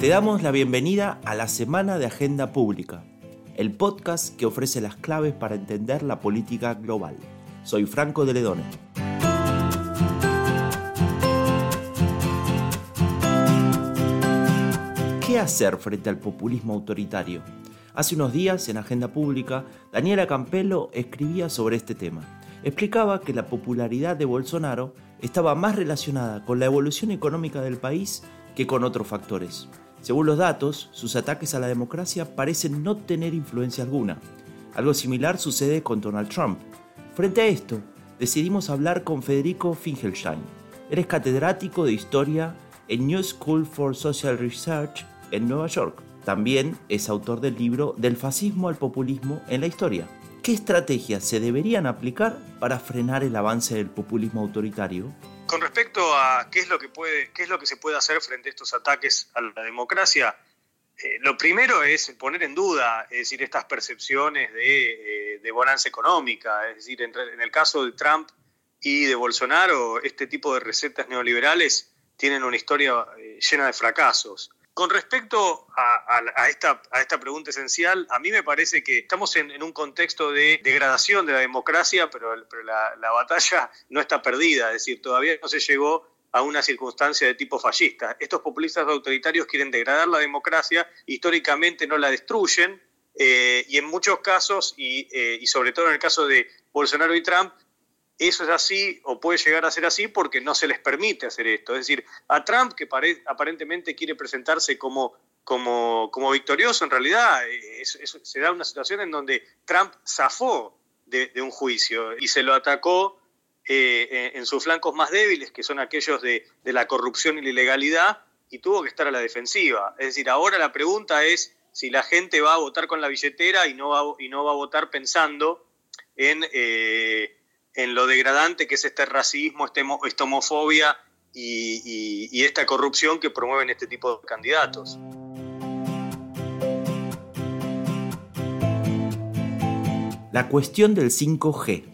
Te damos la bienvenida a la Semana de Agenda Pública, el podcast que ofrece las claves para entender la política global. Soy Franco de Ledone. ¿Qué hacer frente al populismo autoritario? Hace unos días, en Agenda Pública, Daniela Campello escribía sobre este tema. Explicaba que la popularidad de Bolsonaro estaba más relacionada con la evolución económica del país que con otros factores. Según los datos, sus ataques a la democracia parecen no tener influencia alguna. Algo similar sucede con Donald Trump. Frente a esto, decidimos hablar con Federico Finkelstein. Él es catedrático de historia en New School for Social Research en Nueva York. También es autor del libro Del fascismo al populismo en la historia. ¿Qué estrategias se deberían aplicar para frenar el avance del populismo autoritario? Con respecto a qué es lo que, puede, qué es lo que se puede hacer frente a estos ataques a la democracia, eh, lo primero es poner en duda, es decir, estas percepciones de, eh, bonanza económica, es decir, en, en, el caso de Trump y de Bolsonaro, este tipo de recetas neoliberales tienen una historia eh, llena de fracasos. Con respecto a, esta, pregunta esencial, a mí me parece que estamos en, un contexto de degradación de la democracia, pero, la, batalla no está perdida, es decir, todavía no se llegó a una circunstancia de tipo fascista. Estos populistas autoritarios quieren degradar la democracia, históricamente no la destruyen, eh, y en muchos casos, eh, y sobre todo en el caso de Bolsonaro y Trump, eso es así o puede llegar a ser así porque no se les permite hacer esto. Es decir, a Trump, que aparentemente quiere presentarse como, como, como victorioso, en realidad eh, se da una situación en donde Trump zafó de, un juicio y se lo atacó eh, en sus flancos más débiles, que son aquellos de, la corrupción y la ilegalidad, y tuvo que estar a la defensiva. Es decir, ahora la pregunta es si la gente va a votar con la billetera y no va, y no va a votar pensando en... Eh, en lo degradante que es este racismo, este esta homofobia y, esta corrupción que promueven este tipo de candidatos. La cuestión del 5G.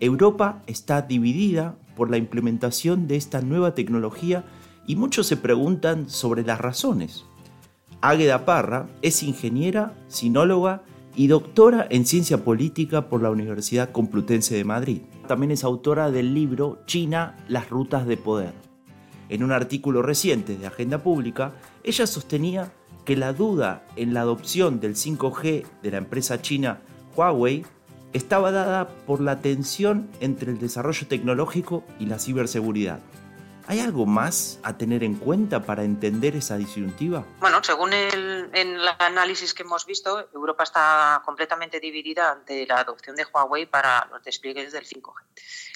Europa está dividida por la implementación de esta nueva tecnología y muchos se preguntan sobre las razones. Águeda Parra es ingeniera, sinóloga y doctora en ciencia política por la Universidad Complutense de Madrid también es autora del libro China, las rutas de poder. En un artículo reciente de Agenda Pública, ella sostenía que la duda en la adopción del 5G de la empresa china Huawei estaba dada por la tensión entre el desarrollo tecnológico y la ciberseguridad. ¿Hay algo más a tener en cuenta para entender esa disyuntiva? Bueno, según el, análisis que hemos visto, Europa está completamente dividida ante la adopción de Huawei para los despliegues del 5G.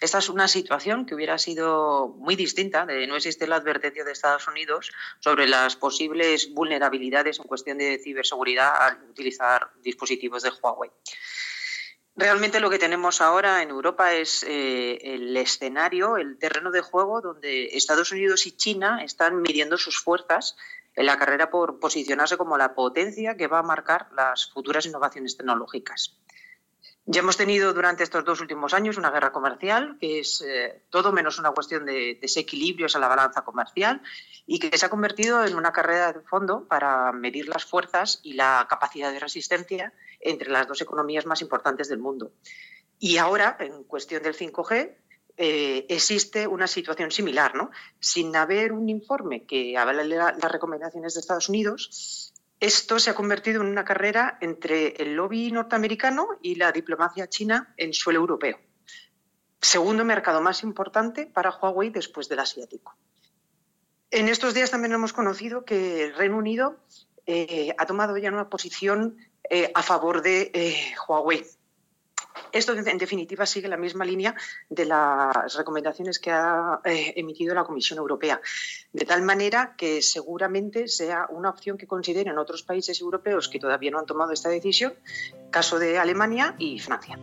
Esta es una situación que hubiera sido muy distinta de no existe la advertencia de Estados Unidos sobre las posibles vulnerabilidades en cuestión de ciberseguridad al utilizar dispositivos de Huawei. Realmente lo que tenemos ahora en Europa es eh, el escenario, el terreno de juego donde Estados Unidos y China están midiendo sus fuerzas en la carrera por posicionarse como la potencia que va a marcar las futuras innovaciones tecnológicas. Ya hemos tenido durante estos dos últimos años una guerra comercial que es eh, todo menos una cuestión de desequilibrios en la balanza comercial y que se ha convertido en una carrera de fondo para medir las fuerzas y la capacidad de resistencia entre las dos economías más importantes del mundo. Y ahora, en cuestión del 5G, eh, existe una situación similar, ¿no? Sin haber un informe que avale las recomendaciones de Estados Unidos, esto se ha convertido en una carrera entre el lobby norteamericano y la diplomacia china en suelo europeo. Segundo mercado más importante para Huawei después del asiático. En estos días también hemos conocido que el Reino Unido eh, ha tomado ya una posición eh, a favor de eh, Huawei. Esto, en definitiva, sigue la misma línea de las recomendaciones que ha eh, emitido la Comisión Europea, de tal manera que seguramente sea una opción que consideren otros países europeos que todavía no han tomado esta decisión, caso de Alemania y Francia.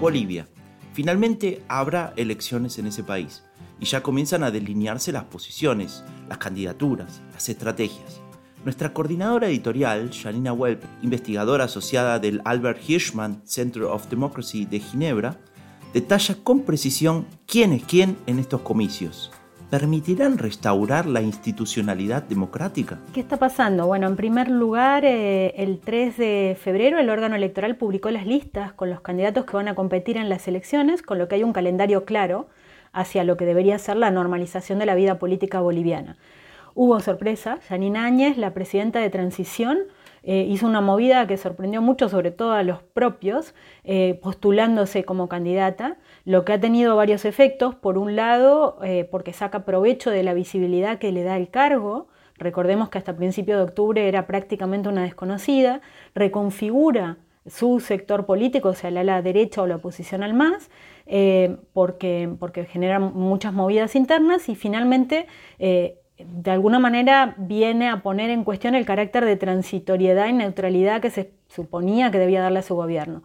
Bolivia. Finalmente habrá elecciones en ese país y ya comienzan a delinearse las posiciones, las candidaturas, las estrategias. Nuestra coordinadora editorial, Janina Welp, investigadora asociada del Albert Hirschman Center of Democracy de Ginebra, detalla con precisión quién es quién en estos comicios. ¿Permitirán restaurar la institucionalidad democrática? ¿Qué está pasando? Bueno, en primer lugar, eh, el 3 de febrero el órgano electoral publicó las listas con los candidatos que van a competir en las elecciones, con lo que hay un calendario claro hacia lo que debería ser la normalización de la vida política boliviana. Hubo sorpresa, Janine Áñez, la presidenta de transición, eh, hizo una movida que sorprendió mucho, sobre todo a los propios, eh, postulándose como candidata, lo que ha tenido varios efectos. Por un lado, eh, porque saca provecho de la visibilidad que le da el cargo, recordemos que hasta principio de octubre era prácticamente una desconocida, reconfigura su sector político, o sea, la, derecha o la oposición al MAS, porque, porque genera muchas movidas internas. Y finalmente de alguna manera viene a poner en cuestión el carácter de transitoriedad y neutralidad que se suponía que debía darle a su gobierno.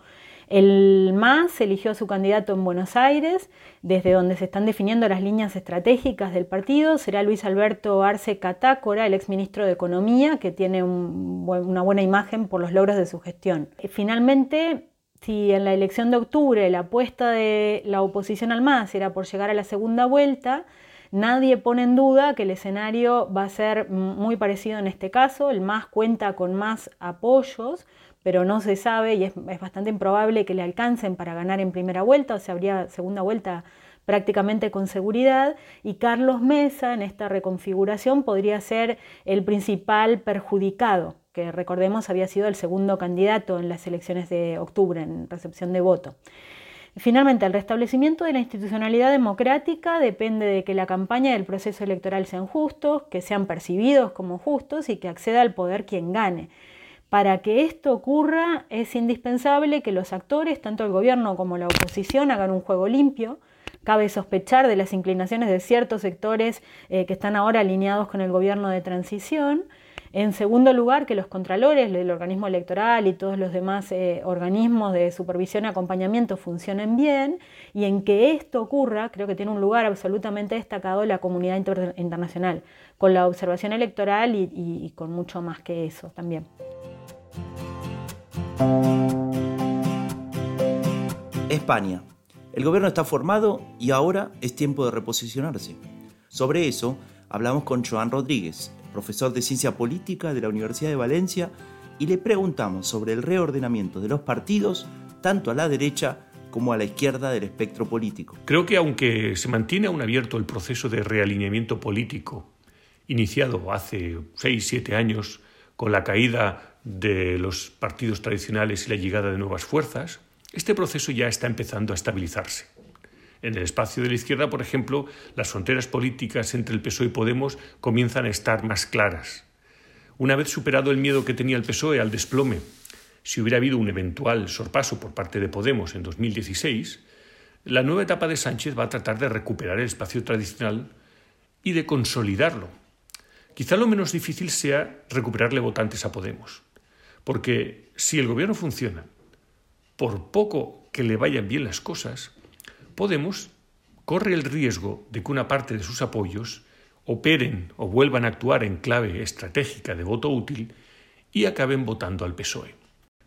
El MAS eligió a su candidato en Buenos Aires, desde donde se están definiendo las líneas estratégicas del partido. Será Luis Alberto Arce Catácora, el exministro de Economía, que tiene una buena imagen por los logros de su gestión. Finalmente, si en la elección de octubre la apuesta de la oposición al MAS era por llegar a la segunda vuelta, Nadie pone en duda que el escenario va a ser muy parecido en este caso, el MAS cuenta con más apoyos, pero no se sabe y es, bastante improbable que le alcancen para ganar en primera vuelta, o sea, habría segunda vuelta prácticamente con seguridad, y Carlos Mesa en esta reconfiguración podría ser el principal perjudicado, que recordemos había sido el segundo candidato en las elecciones de octubre en recepción de voto. Finalmente, el restablecimiento de la institucionalidad democrática depende de que la campaña y el proceso electoral sean justos, que sean percibidos como justos y que acceda al poder quien gane. Para que esto ocurra es indispensable que los actores, tanto el gobierno como la oposición, hagan un juego limpio. Cabe sospechar de las inclinaciones de ciertos sectores eh, que están ahora alineados con el gobierno de transición en segundo lugar, que los contralores del organismo electoral y todos los demás eh, organismos de supervisión y acompañamiento funcionen bien. Y en que esto ocurra, creo que tiene un lugar absolutamente destacado la comunidad internacional, con la observación electoral y con mucho más que eso también. España. El gobierno está formado y ahora es tiempo de reposicionarse. Sobre eso hablamos con Joan Rodríguez, profesor de Ciencia Política de la Universidad de Valencia, y le preguntamos sobre el reordenamiento de los partidos, tanto a la derecha como a la izquierda del espectro político. Creo que aunque se mantiene aún abierto el proceso de realineamiento político, iniciado hace 6-7 años con la caída de los partidos tradicionales y la llegada de nuevas fuerzas, este proceso ya está empezando a estabilizarse. En el espacio de la izquierda, por ejemplo, las fronteras políticas entre el PSOE y Podemos comienzan a estar más claras. Una vez superado el miedo que tenía el PSOE al desplome, si hubiera habido un eventual sorpaso por parte de Podemos en 2016, la nueva etapa de Sánchez va a tratar de recuperar el espacio tradicional y de consolidarlo. Quizá lo menos difícil sea recuperarle votantes a Podemos, porque si el gobierno funciona, por poco que le vayan bien las cosas, Podemos corre el riesgo de que una parte de sus apoyos operen o vuelvan a actuar en clave estratégica de voto útil y acaben votando al PSOE.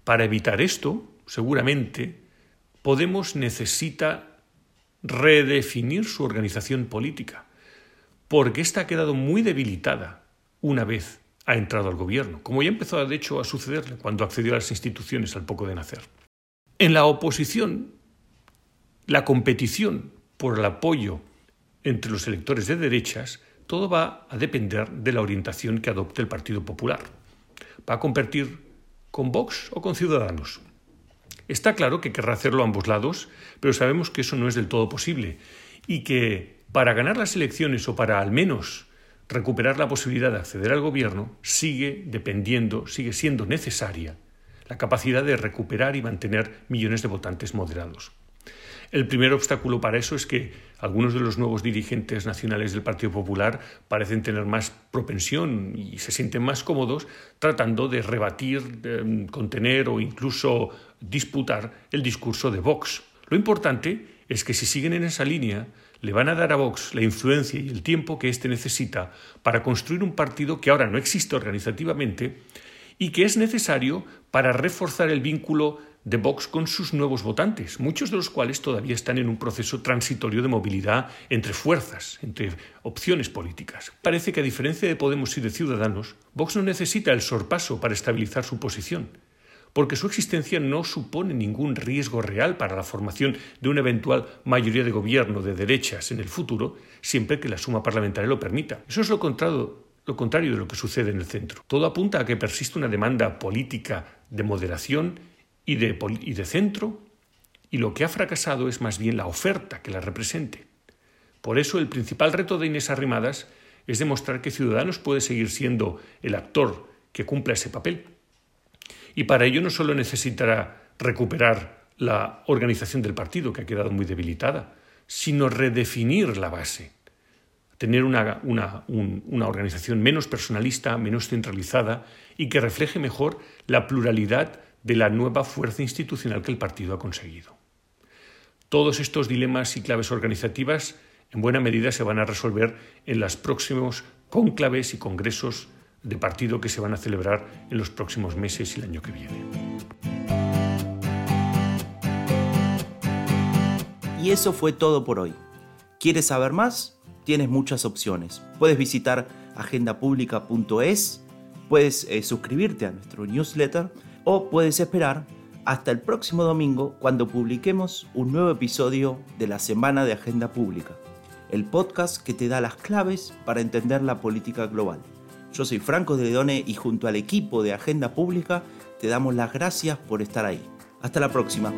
Para evitar esto, seguramente, Podemos necesita redefinir su organización política, porque ésta ha quedado muy debilitada una vez ha entrado al gobierno, como ya empezó de hecho a sucederle cuando accedió a las instituciones al poco de nacer. En la oposición la competición por el apoyo entre los electores de derechas, todo va a depender de la orientación que adopte el Partido Popular. ¿Va a competir con Vox o con Ciudadanos? Está claro que querrá hacerlo a ambos lados, pero sabemos que eso no es del todo posible y que para ganar las elecciones o para al menos recuperar la posibilidad de acceder al gobierno sigue dependiendo, sigue siendo necesaria la capacidad de recuperar y mantener millones de votantes moderados. El primer obstáculo para eso es que algunos de los nuevos dirigentes nacionales del Partido Popular parecen tener más propensión y se sienten más cómodos tratando de rebatir, contener o incluso disputar el discurso de Vox. Lo importante es que si siguen en esa línea, le van a dar a Vox la influencia y el tiempo que éste necesita para construir un partido que ahora no existe organizativamente y que es necesario para reforzar el vínculo de Vox con sus nuevos votantes, muchos de los cuales todavía están en un proceso transitorio de movilidad entre fuerzas, entre opciones políticas. Parece que a diferencia de Podemos y de Ciudadanos, Vox no necesita el sorpaso para estabilizar su posición, porque su existencia no supone ningún riesgo real para la formación de una eventual mayoría de gobierno de derechas en el futuro, siempre que la suma parlamentaria lo permita. Eso es lo contrario, lo contrario de lo que sucede en el centro. Todo apunta a que persiste una demanda política de moderación y de, centro, y lo que ha fracasado es más bien la oferta que la represente. Por eso el principal reto de Inés Arrimadas es demostrar que Ciudadanos puede seguir siendo el actor que cumpla ese papel. Y para ello no solo necesitará recuperar la organización del partido, que ha quedado muy debilitada, sino redefinir la base, tener una, una, una, organización menos personalista, menos centralizada y que refleje mejor la pluralidad de la nueva fuerza institucional que el partido ha conseguido. Todos estos dilemas y claves organizativas en buena medida se van a resolver en los próximos cónclaves y congresos de partido que se van a celebrar en los próximos meses y el año que viene. Y eso fue todo por hoy. ¿Quieres saber más? Tienes muchas opciones. Puedes visitar agendapublica.es, puedes eh, suscribirte a nuestro newsletter o puedes esperar hasta el próximo domingo cuando publiquemos un nuevo episodio de la Semana de Agenda Pública, el podcast que te da las claves para entender la política global. Yo soy Franco de Ledone y junto al equipo de Agenda Pública te damos las gracias por estar ahí. Hasta la próxima.